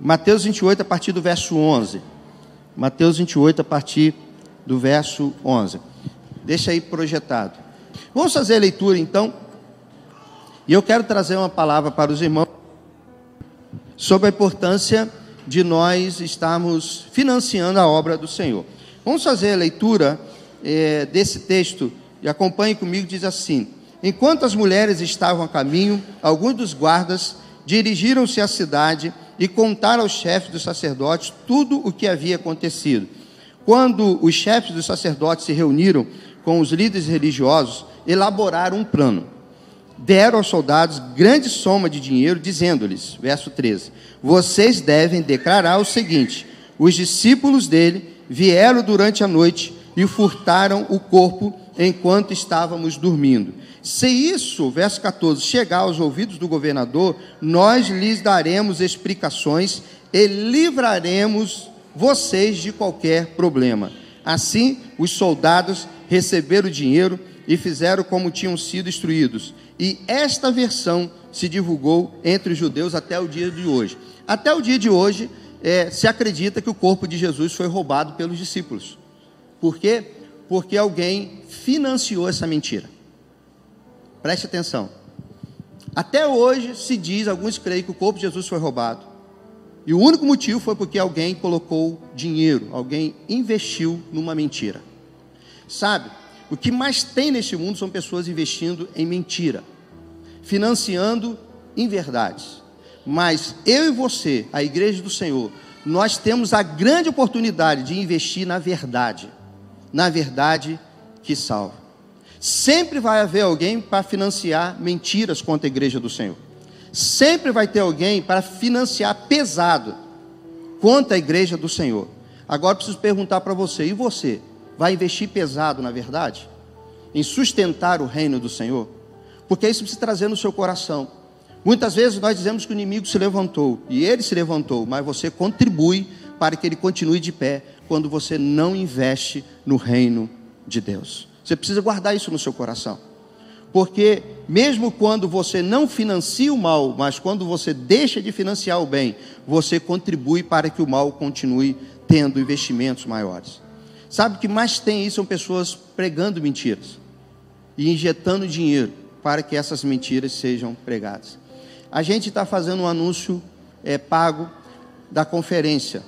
Mateus 28, a partir do verso 11. Mateus 28, a partir do verso 11. Deixa aí projetado. Vamos fazer a leitura então. E eu quero trazer uma palavra para os irmãos sobre a importância de nós estarmos financiando a obra do Senhor. Vamos fazer a leitura é, desse texto e acompanhe comigo. Diz assim: Enquanto as mulheres estavam a caminho, alguns dos guardas dirigiram-se à cidade e contaram aos chefes dos sacerdotes tudo o que havia acontecido. Quando os chefes dos sacerdotes se reuniram com os líderes religiosos, elaboraram um plano. Deram aos soldados grande soma de dinheiro, dizendo-lhes, verso 13: Vocês devem declarar o seguinte: os discípulos dele vieram durante a noite e furtaram o corpo enquanto estávamos dormindo. Se isso, verso 14, chegar aos ouvidos do governador, nós lhes daremos explicações e livraremos vocês de qualquer problema. Assim, os soldados receberam o dinheiro e fizeram como tinham sido instruídos. E esta versão se divulgou entre os judeus até o dia de hoje. Até o dia de hoje, é, se acredita que o corpo de Jesus foi roubado pelos discípulos. Por quê? Porque alguém financiou essa mentira. Preste atenção. Até hoje se diz, alguns creem que o corpo de Jesus foi roubado. E o único motivo foi porque alguém colocou dinheiro, alguém investiu numa mentira. Sabe, o que mais tem neste mundo são pessoas investindo em mentira, financiando inverdades. Mas eu e você, a igreja do Senhor, nós temos a grande oportunidade de investir na verdade na verdade que salva. Sempre vai haver alguém para financiar mentiras contra a igreja do Senhor. Sempre vai ter alguém para financiar pesado contra a igreja do Senhor. Agora preciso perguntar para você: e você? Vai investir pesado na verdade? Em sustentar o reino do Senhor? Porque isso precisa trazer no seu coração. Muitas vezes nós dizemos que o inimigo se levantou, e ele se levantou, mas você contribui para que ele continue de pé, quando você não investe no reino de Deus. Você precisa guardar isso no seu coração. Porque mesmo quando você não financia o mal, mas quando você deixa de financiar o bem, você contribui para que o mal continue tendo investimentos maiores. Sabe o que mais tem isso são pessoas pregando mentiras e injetando dinheiro para que essas mentiras sejam pregadas. A gente está fazendo um anúncio é, pago da conferência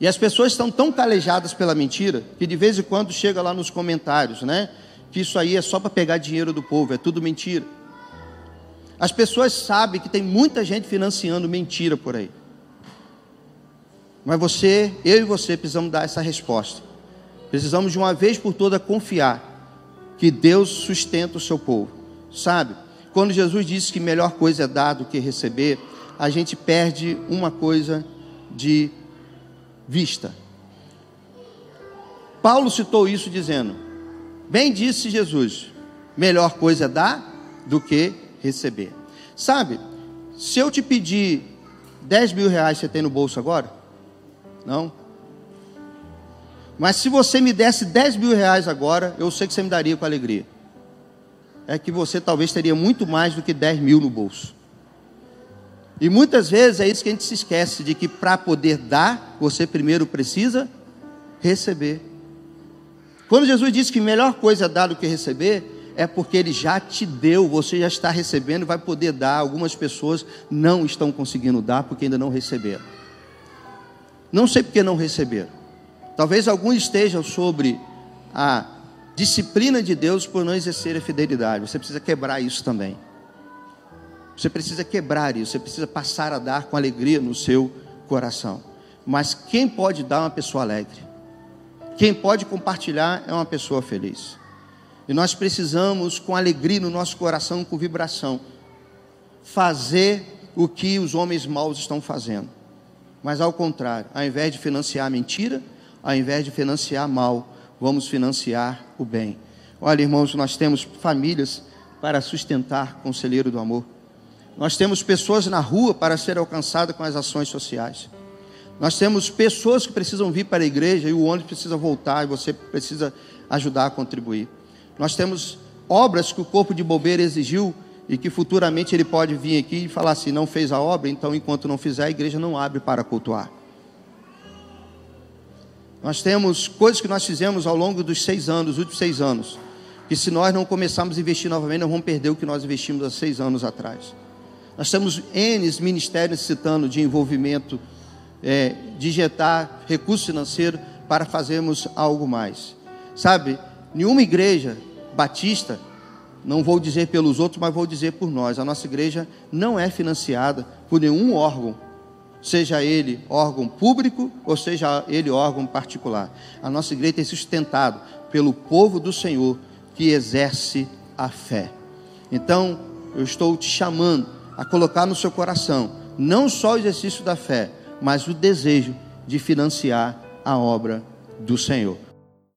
e as pessoas estão tão calejadas pela mentira que de vez em quando chega lá nos comentários, né? Que isso aí é só para pegar dinheiro do povo, é tudo mentira. As pessoas sabem que tem muita gente financiando mentira por aí. Mas você, eu e você precisamos dar essa resposta. Precisamos de uma vez por toda confiar que Deus sustenta o seu povo. Sabe? Quando Jesus disse que melhor coisa é dar do que receber, a gente perde uma coisa de vista. Paulo citou isso dizendo: Bem disse Jesus, melhor coisa é dar do que receber. Sabe, se eu te pedir 10 mil reais, você tem no bolso agora? Não? Mas se você me desse 10 mil reais agora, eu sei que você me daria com alegria. É que você talvez teria muito mais do que 10 mil no bolso. E muitas vezes é isso que a gente se esquece: de que para poder dar, você primeiro precisa receber. Quando Jesus disse que melhor coisa é dar do que receber, é porque Ele já te deu, você já está recebendo vai poder dar. Algumas pessoas não estão conseguindo dar porque ainda não receberam. Não sei porque não receberam. Talvez alguns estejam sobre a disciplina de Deus por não exercer a fidelidade. Você precisa quebrar isso também. Você precisa quebrar isso, você precisa passar a dar com alegria no seu coração. Mas quem pode dar é uma pessoa alegre. Quem pode compartilhar é uma pessoa feliz. E nós precisamos, com alegria no nosso coração, com vibração, fazer o que os homens maus estão fazendo. Mas ao contrário, ao invés de financiar a mentira, ao invés de financiar mal, vamos financiar o bem. Olha, irmãos, nós temos famílias para sustentar Conselheiro do Amor. Nós temos pessoas na rua para ser alcançadas com as ações sociais. Nós temos pessoas que precisam vir para a igreja e o ônibus precisa voltar e você precisa ajudar a contribuir. Nós temos obras que o corpo de bobeira exigiu e que futuramente ele pode vir aqui e falar assim: não fez a obra, então enquanto não fizer, a igreja não abre para cultuar. Nós temos coisas que nós fizemos ao longo dos seis anos, últimos seis anos, que se nós não começarmos a investir novamente, nós vamos perder o que nós investimos há seis anos atrás. Nós temos N ministérios necessitando de envolvimento, é, de injetar recurso financeiro para fazermos algo mais. Sabe, nenhuma igreja batista não vou dizer pelos outros, mas vou dizer por nós. A nossa igreja não é financiada por nenhum órgão, seja ele órgão público ou seja ele órgão particular. A nossa igreja é sustentado pelo povo do Senhor que exerce a fé. Então, eu estou te chamando a colocar no seu coração não só o exercício da fé, mas o desejo de financiar a obra do Senhor.